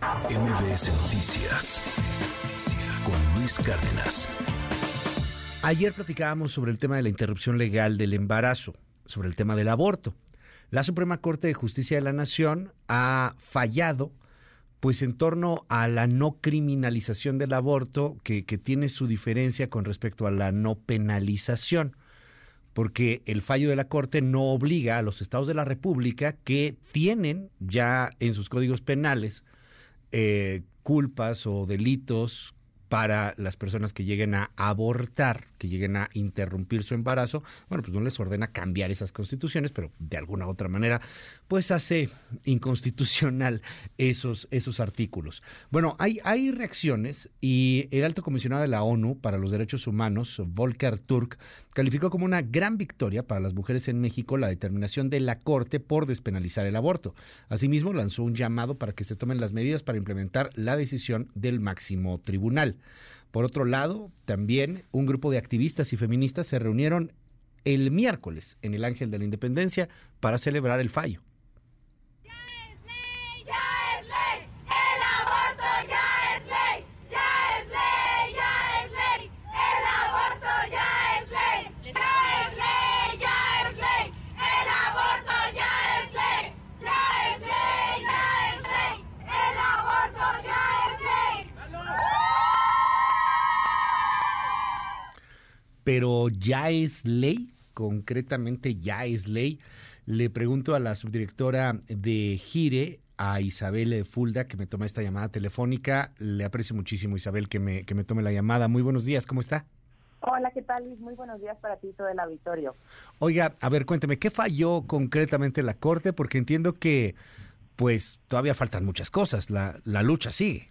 MBS Noticias con Luis Cárdenas. Ayer platicábamos sobre el tema de la interrupción legal del embarazo, sobre el tema del aborto. La Suprema Corte de Justicia de la Nación ha fallado pues en torno a la no criminalización del aborto, que, que, tiene su diferencia con respecto a la no penalización, porque el fallo de la Corte no obliga a los estados de la República que tienen ya en sus códigos penales eh, culpas o delitos para las personas que lleguen a abortar, que lleguen a interrumpir su embarazo, bueno, pues no les ordena cambiar esas constituciones, pero de alguna otra manera, pues hace inconstitucional esos, esos artículos. Bueno, hay, hay reacciones y el alto comisionado de la ONU para los Derechos Humanos, Volker Turk, calificó como una gran victoria para las mujeres en México la determinación de la Corte por despenalizar el aborto. Asimismo, lanzó un llamado para que se tomen las medidas para implementar la decisión del máximo tribunal. Por otro lado, también un grupo de activistas y feministas se reunieron el miércoles en el Ángel de la Independencia para celebrar el fallo. Pero ya es ley, concretamente ya es ley. Le pregunto a la subdirectora de Gire, a Isabel Fulda, que me toma esta llamada telefónica. Le aprecio muchísimo, Isabel, que me, que me tome la llamada. Muy buenos días, ¿cómo está? Hola, ¿qué tal, Luis? Muy buenos días para ti y todo el auditorio. Oiga, a ver, cuénteme, ¿qué falló concretamente la Corte? Porque entiendo que, pues, todavía faltan muchas cosas. La, la lucha sigue.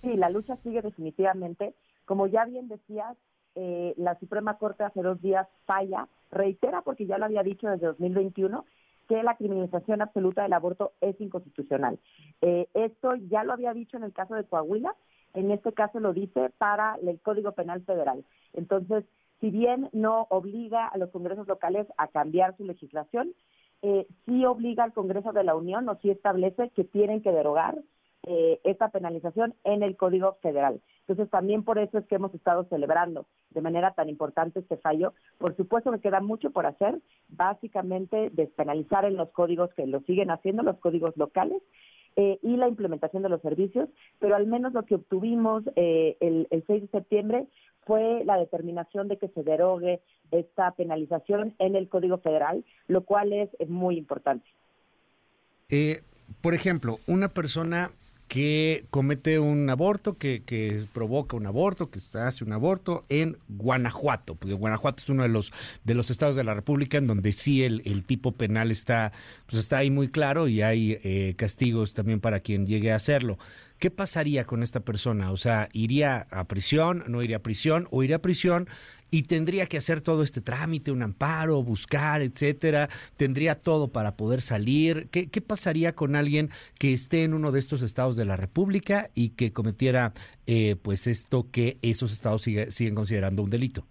Sí, la lucha sigue definitivamente. Como ya bien decías, eh, la Suprema Corte hace dos días falla, reitera, porque ya lo había dicho desde 2021, que la criminalización absoluta del aborto es inconstitucional. Eh, esto ya lo había dicho en el caso de Coahuila, en este caso lo dice para el Código Penal Federal. Entonces, si bien no obliga a los congresos locales a cambiar su legislación, eh, sí obliga al Congreso de la Unión o sí establece que tienen que derogar eh, esta penalización en el Código Federal. Entonces, también por eso es que hemos estado celebrando de manera tan importante este fallo. Por supuesto que queda mucho por hacer, básicamente despenalizar en los códigos que lo siguen haciendo, los códigos locales, eh, y la implementación de los servicios, pero al menos lo que obtuvimos eh, el, 6 de septiembre fue la determinación de que se derogue esta penalización en el Código Federal, lo cual es, muy importante. Eh, por ejemplo, una persona que comete un aborto, que, que, provoca un aborto, que hace un aborto en Guanajuato, porque Guanajuato es uno de los de los estados de la República en donde sí el, el tipo penal está, pues está ahí muy claro y hay eh, castigos también para quien llegue a hacerlo. ¿Qué pasaría con esta persona? O sea, ¿iría a prisión, no iría a prisión o iría a prisión y tendría que hacer todo este trámite, un amparo, buscar, etcétera, tendría todo para poder salir. ¿Qué, pasaría con alguien que esté en uno de estos estados de la República y que cometiera eh, pues esto que esos estados siguen considerando un delito?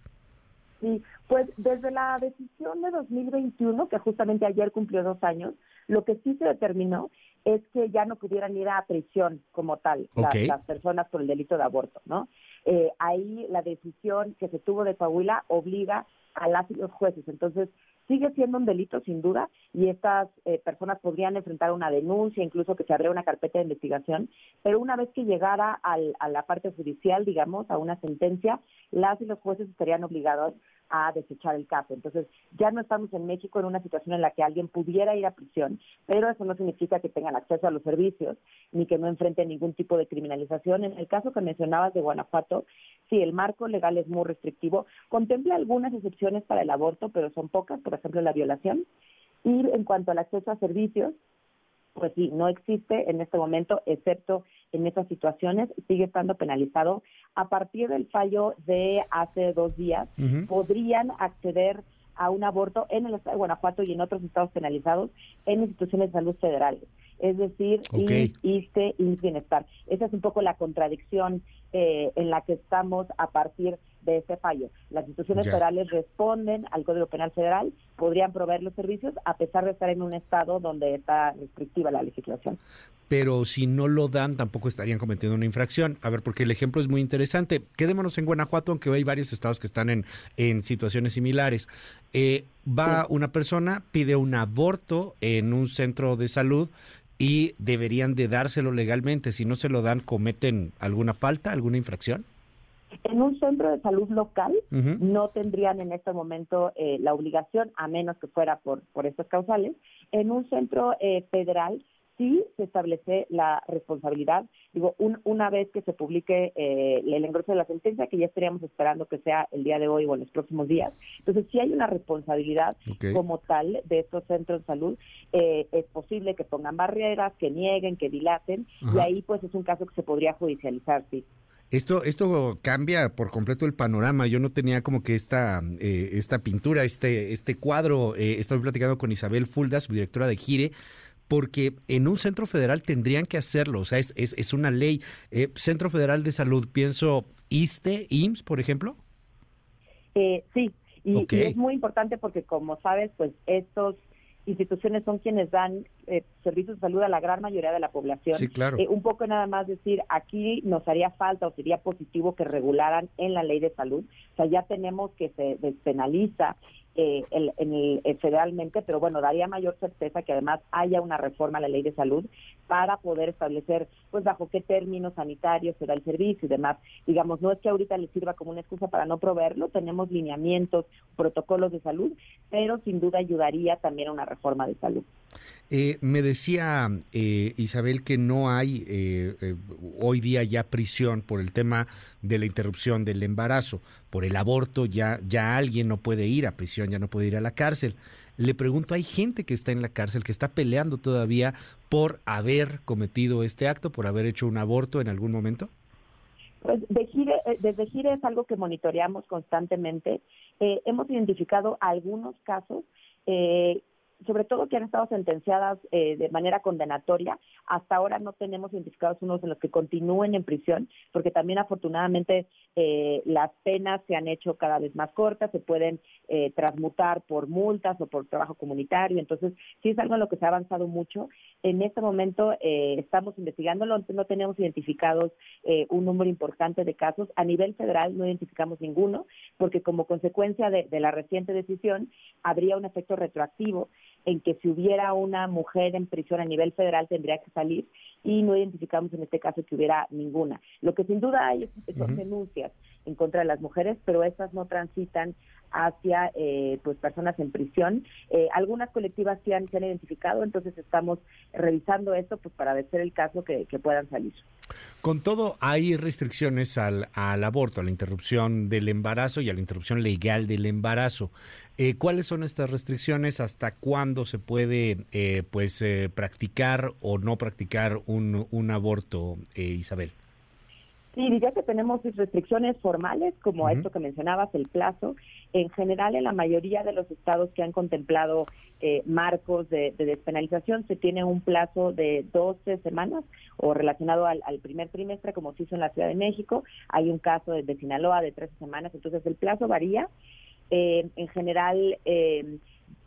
Sí, pues desde la decisión de 2021, que justamente ayer cumplió dos años, lo que sí se determinó es que ya no pudieran ir a prisión como tal las, personas por el delito de aborto, ¿no? Eh, ahí la decisión que se tuvo de Coahuila obliga a las y los jueces. Entonces, sigue siendo un delito sin duda y estas eh, personas podrían enfrentar una denuncia, incluso que se abriera una carpeta de investigación, pero una vez que llegara al, a la parte judicial, digamos, a una sentencia, las y los jueces estarían obligados a desechar el caso. Entonces, ya no estamos en México en una situación en la que alguien pudiera ir a prisión, pero eso no significa que tengan acceso a los servicios ni que no enfrenten ningún tipo de criminalización. En el caso que mencionabas de Guanajuato, sí, el marco legal es muy restrictivo, contempla algunas excepciones para el aborto, pero son pocas, por ejemplo, la violación. Y en cuanto al acceso a servicios, pues sí, no existe en este momento, excepto en estas situaciones, sigue estando penalizado. A partir del fallo de hace dos días, podrían acceder a un aborto en el estado de Guanajuato y en otros estados penalizados en instituciones de salud federales. Es decir, okay. ISTE y Bienestar. Esa es un poco la contradicción eh, en la que estamos a partir de ese fallo. Las instituciones federales responden al Código Penal Federal, podrían proveer los servicios a pesar de estar en un estado donde está restrictiva la legislación. Pero si no lo dan, tampoco estarían cometiendo una infracción. A ver, porque el ejemplo es muy interesante. Quedémonos en Guanajuato, aunque hay varios estados que están en, en situaciones similares. Eh, va una persona, pide un aborto en un centro de salud y deberían de dárselo legalmente. Si no se lo dan, ¿cometen alguna falta, alguna infracción? En un centro de salud local no tendrían en este momento eh, la obligación, a menos que fuera por, por estas causales. En un centro eh, federal sí se establece la responsabilidad. Digo, una vez que se publique eh, el engroso de la sentencia, que ya estaríamos esperando que sea el día de hoy o en los próximos días. Entonces, sí hay una responsabilidad como tal de estos centros de salud. es posible que pongan barreras, que nieguen, que dilaten, y ahí pues es un caso que se podría judicializar, sí. Esto, esto cambia por completo el panorama. Yo no tenía como que esta, eh, esta pintura, este, este cuadro. Eh, estoy platicando con Isabel Fulda, subdirectora de Gire, porque en un centro federal tendrían que hacerlo. O sea, es, es, es una ley. Eh, centro Federal de Salud, pienso, ISTE, IMSS, por ejemplo. sí, y, es muy importante porque, como sabes, pues estos instituciones son quienes dan eh, servicios de salud a la gran mayoría de la población. Sí, claro. Eh, un poco nada más decir, aquí nos haría falta o sería positivo que regularan en la ley de salud. O sea, ya tenemos que se despenaliza eh, el, en el, federalmente, pero bueno, daría mayor certeza que además haya una reforma a la ley de salud para poder establecer, pues, bajo qué términos sanitarios se da el servicio y demás. Digamos, no es que ahorita le sirva como una excusa para no proveerlo, tenemos lineamientos, protocolos de salud, pero sin duda ayudaría también a una reforma de salud. Eh, me decía eh, Isabel que no hay eh, hoy día ya prisión por el tema de la interrupción del embarazo, por el aborto ya ya alguien no puede ir a prisión, ya no puede ir a la cárcel. Le pregunto, ¿hay gente que está en la cárcel que está peleando todavía por haber cometido este acto, por haber hecho un aborto en algún momento? Pues de Gire, desde Gire es algo que monitoreamos constantemente. hemos identificado algunos casos eh, sobre todo que han estado sentenciadas eh, de manera condenatoria. Hasta ahora no tenemos identificados unos en los que continúen en prisión, porque también afortunadamente eh, las penas se han hecho cada vez más cortas, se pueden eh, transmutar por multas o por trabajo comunitario. Entonces, sí es algo en lo que se ha avanzado mucho. En este momento estamos investigándolo, no tenemos identificados un número importante de casos. A nivel federal no identificamos ninguno, porque como consecuencia de la reciente decisión habría un efecto retroactivo en que si hubiera una mujer en prisión a nivel federal tendría que salir y no identificamos en este caso que hubiera ninguna. Lo que sin duda hay son denuncias en contra de las mujeres, pero estas no transitan hacia eh, pues personas en prisión. Eh, algunas colectivas se han, se han identificado, entonces estamos revisando esto pues para ver el caso que, puedan salir. Con todo, hay restricciones al, al, aborto, a la interrupción del embarazo y a la interrupción legal del embarazo. Eh, ¿Cuáles son estas restricciones? ¿Hasta cuándo se puede pues practicar o no practicar un, un aborto, Isabel? Sí, diría que tenemos restricciones formales, como esto que mencionabas, el plazo. En general, en la mayoría de los estados que han contemplado eh, marcos de, despenalización, se tiene un plazo de 12 semanas o relacionado al, primer trimestre, como se hizo en la Ciudad de México. Hay un caso de, Sinaloa de 13 semanas, entonces el plazo varía. Eh, en general, eh,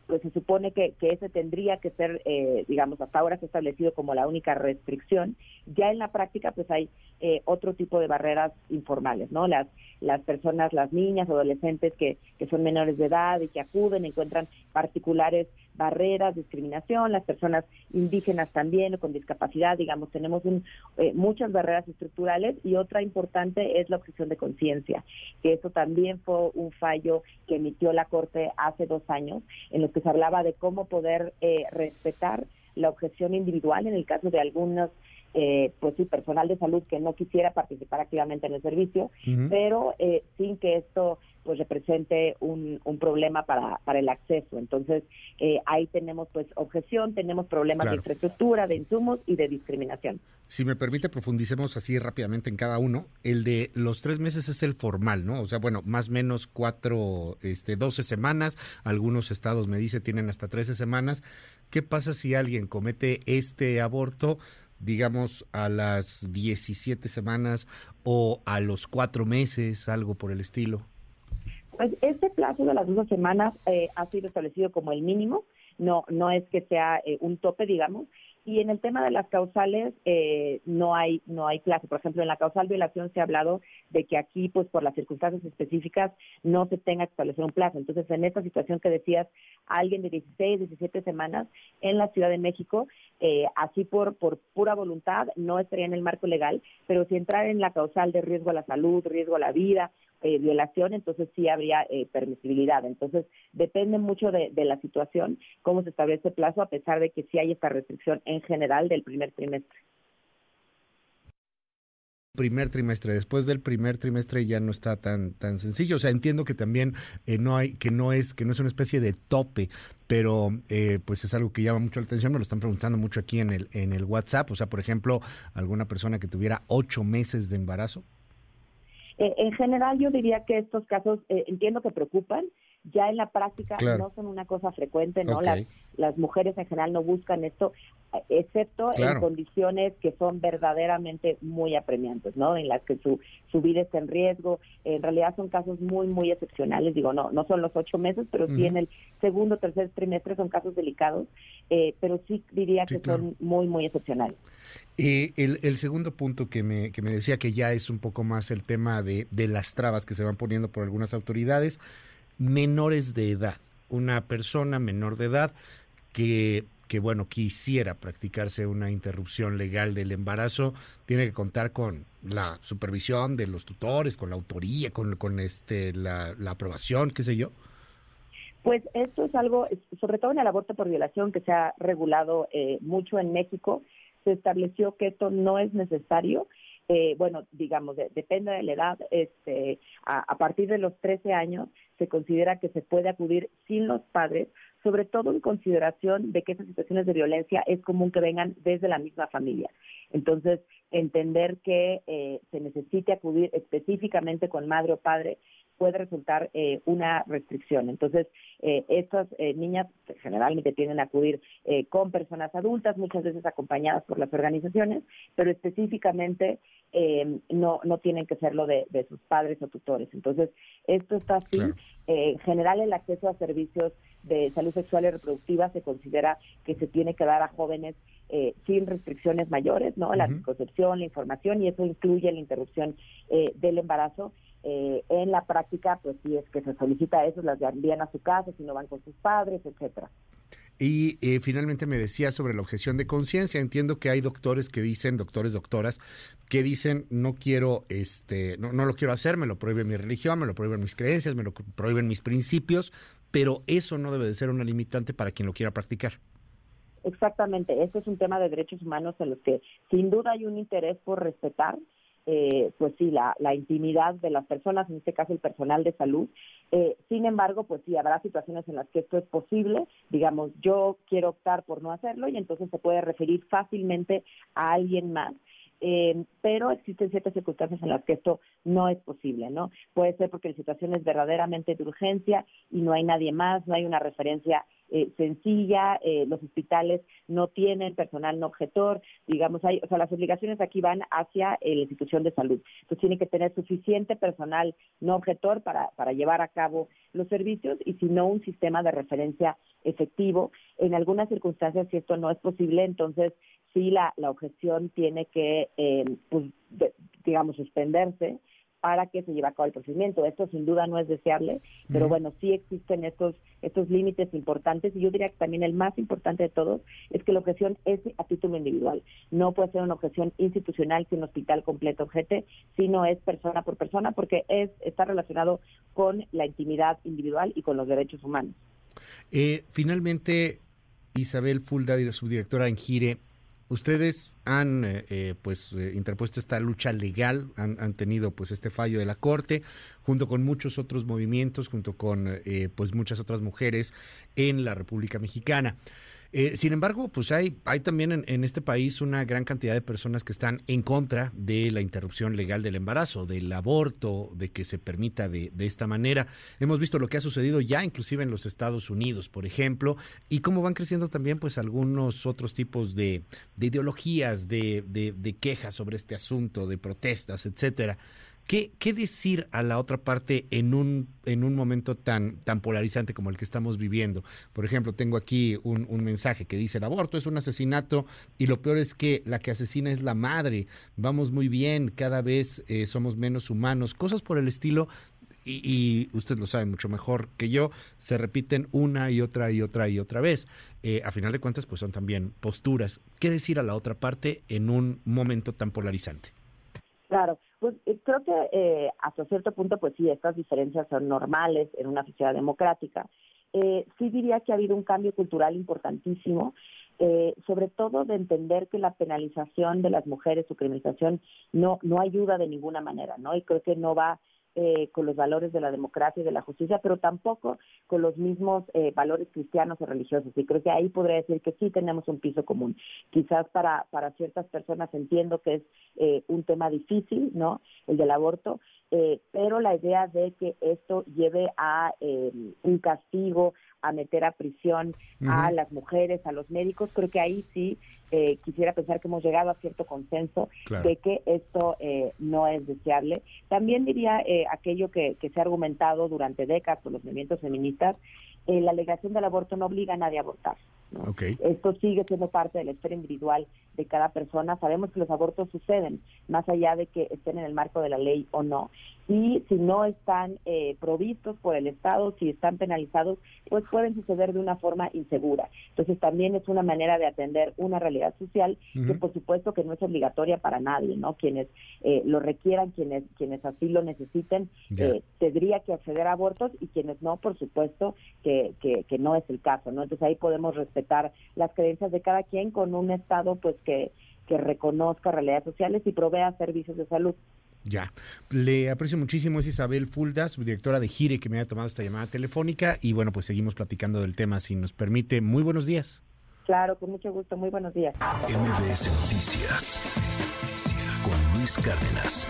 pues se supone que, que ese tendría que ser, eh, digamos, hasta ahora se ha establecido como la única restricción. Ya en la práctica, pues hay eh, otro tipo de barreras informales, ¿no? Las, las personas, las niñas, adolescentes que, que son menores de edad y que acuden, encuentran particulares barreras, discriminación, las personas indígenas también con discapacidad, digamos, tenemos eh, muchas barreras estructurales y otra importante es la objeción de conciencia, que eso también fue un fallo que emitió la Corte hace dos años, en los que se hablaba de cómo poder eh, respetar la objeción individual en el caso de algunos eh, pues sí, personal de salud que no quisiera participar activamente en el servicio, pero eh, sin que esto pues represente un, un problema para, para el acceso. Entonces, eh, ahí tenemos pues objeción, tenemos problemas de infraestructura, de insumos y de discriminación. Si me permite, profundicemos así rápidamente en cada uno. El de los tres meses es el formal, ¿no? O sea, bueno, más o menos cuatro, este, doce semanas. Algunos estados me dice tienen hasta trece semanas. ¿Qué pasa si alguien comete este aborto digamos, a las 17 semanas o a los cuatro meses, algo por el estilo? Pues este plazo de las 12 semanas eh, ha sido establecido como el mínimo, no, no es que sea eh, un tope, digamos, y en el tema de las causales eh, no hay no hay plazo. Por ejemplo, en la causal violación se ha hablado de que aquí, pues por las circunstancias específicas, no se tenga que establecer un plazo. Entonces, en esta situación que decías, alguien de 16, 17 semanas en la Ciudad de México, eh, así por por pura voluntad, no estaría en el marco legal, pero si entrar en la causal de riesgo a la salud, riesgo a la vida, eh, violación, entonces sí habría eh, permisibilidad. Entonces, depende mucho de, la situación, cómo se establece el plazo, a pesar de que sí hay esta restricción en general del primer trimestre primer trimestre después del primer trimestre ya no está tan tan sencillo. O sea entiendo que también eh, no hay que no es que no es una especie de tope pero pues es algo que llama mucho la atención me lo están preguntando mucho aquí en el en el WhatsApp. O sea por ejemplo alguna persona que tuviera ocho meses de embarazo. Eh, en general, yo diría que estos casos eh, entiendo que preocupan, ya en la práctica no son una cosa frecuente, ¿no? Las, las mujeres en general no buscan esto, excepto en condiciones que son verdaderamente muy apremiantes, ¿no? En las que su, su vida está en riesgo. En realidad son casos muy, muy excepcionales. Digo, no, no son los ocho meses, pero sí en el segundo, tercer trimestre son casos delicados, eh, pero sí diría que son muy, muy excepcionales. Eh, el, el, segundo punto que me, que me decía que ya es un poco más el tema de, de las trabas que se van poniendo por algunas autoridades, menores de edad. Una persona menor de edad que que bueno quisiera practicarse una interrupción legal del embarazo tiene que contar con la supervisión de los tutores con la autoría con, con este la, la aprobación qué sé yo pues esto es algo sobre todo en el aborto por violación que se ha regulado eh, mucho en México se estableció que esto no es necesario eh, bueno, digamos, depende de la edad, este, a, partir de los 13 años se considera que se puede acudir sin los padres, sobre todo en consideración de que esas situaciones de violencia es común que vengan desde la misma familia. Entonces, entender que eh, se necesite acudir específicamente con madre o padre puede resultar eh, una restricción. Entonces, eh, estas eh, niñas generalmente tienden a acudir con personas adultas, muchas veces acompañadas por las organizaciones, pero específicamente no, no tienen que serlo de, de, sus padres o tutores. Entonces, esto está así. en general, el acceso a servicios de salud sexual y reproductiva se considera que se tiene que dar a jóvenes sin restricciones mayores, ¿no? La anticoncepción, la información, y eso incluye la interrupción del embarazo eh, en la práctica, pues sí es que se solicita eso, las envían a su casa, si no van con sus padres, etcétera. Y eh, finalmente me decía sobre la objeción de conciencia. Entiendo que hay doctores que dicen, doctores, doctoras, que dicen no quiero, este, no, no lo quiero hacer, me lo prohíbe mi religión, me lo prohíben mis creencias, me lo prohíben mis principios, pero eso no debe de ser una limitante para quien lo quiera practicar. Exactamente, este es un tema de derechos humanos en los que sin duda hay un interés por respetar eh, pues sí, la, la, intimidad de las personas, en este caso el personal de salud. Eh, sin embargo, pues sí, habrá situaciones en las que esto es posible. Digamos, yo quiero optar por no hacerlo y entonces se puede referir fácilmente a alguien más. Eh, pero existen ciertas circunstancias en las que esto no es posible, ¿no? Puede ser porque la situación es verdaderamente de urgencia y no hay nadie más, no hay una referencia eh, sencilla, eh, los hospitales no tienen personal no objetor, digamos, hay, o sea, las obligaciones aquí van hacia eh, la institución de salud. Entonces tiene que tener suficiente personal no objetor para, para llevar a cabo los servicios y si no un sistema de referencia efectivo. En algunas circunstancias, si esto no es posible, entonces sí la, la objeción tiene que, pues, digamos, suspenderse para que se lleve a cabo el procedimiento. Esto sin duda no es deseable, pero bueno, sí existen estos, estos límites importantes y yo diría que también el más importante de todos es que la objeción es a título individual. No puede ser una objeción institucional sin hospital completo objete, sino es persona por persona porque es está relacionado con la intimidad individual y con los derechos humanos. Eh, finalmente, Isabel Fulda, subdirectora en Gire, ustedes han eh, eh, pues eh, interpuesto esta lucha legal, han, tenido pues este fallo de la corte, junto con muchos otros movimientos, junto con pues muchas otras mujeres en la República Mexicana. Eh, sin embargo, pues hay, hay también en, este país una gran cantidad de personas que están en contra de la interrupción legal del embarazo, del aborto, de que se permita de, de esta manera. Hemos visto lo que ha sucedido ya inclusive en los Estados Unidos, por ejemplo, y cómo van creciendo también pues algunos otros tipos de, de ideologías, de, de quejas sobre este asunto, de protestas, etcétera. ¿Qué, ¿Qué, decir a la otra parte en un, en un momento tan, tan polarizante como el que estamos viviendo? Por ejemplo, tengo aquí un, un, mensaje que dice, el aborto es un asesinato y lo peor es que la que asesina es la madre. Vamos muy bien, cada vez eh, somos menos humanos. Cosas por el estilo, y, y, usted lo sabe mucho mejor que yo, se repiten una y otra y otra y otra vez. Eh, a final de cuentas, pues son también posturas. ¿Qué decir a la otra parte en un momento tan polarizante? Claro, pues eh, creo que eh, hasta cierto punto, pues sí, estas diferencias son normales en una sociedad democrática. Eh, sí diría que ha habido un cambio cultural importantísimo, eh, sobre todo de entender que la penalización de las mujeres, su criminalización, no, no ayuda de ninguna manera, ¿no? Y creo que no va eh, con los valores de la democracia y de la justicia, pero tampoco con los mismos eh, valores cristianos o religiosos. Y creo que ahí podría decir que sí tenemos un piso común. Quizás para, para ciertas personas entiendo que es eh, un tema difícil, ¿no? El del aborto, pero la idea de que esto lleve a un castigo, a meter a prisión a las mujeres, a los médicos, creo que ahí sí eh, quisiera pensar que hemos llegado a cierto consenso de que esto eh, no es deseable. También diría eh, aquello que, que, se ha argumentado durante décadas por los movimientos feministas, la alegación del aborto no obliga a nadie a abortar. Esto sigue siendo parte de la esfera individual de cada persona. Sabemos que los abortos suceden, más allá de que estén en el marco de la ley o no. Y si no están eh, provistos por el Estado, si están penalizados, pues pueden suceder de una forma insegura. Entonces también es una manera de atender una realidad social que por supuesto que no es obligatoria para nadie, ¿no? Quienes eh, lo requieran, quienes quienes así lo necesiten, eh, tendría que acceder a abortos y quienes no, por supuesto que, que, que no es el caso, ¿no? Entonces ahí podemos respetar las creencias de cada quien con un Estado pues que, que reconozca realidades sociales y provea servicios de salud. Ya, le aprecio muchísimo, es Isabel Fulda, subdirectora de Gire, que me ha tomado esta llamada telefónica y bueno, pues seguimos platicando del tema, si nos permite. Muy buenos días. Claro, con mucho gusto, muy buenos días. MBS Noticias con Luis Cárdenas.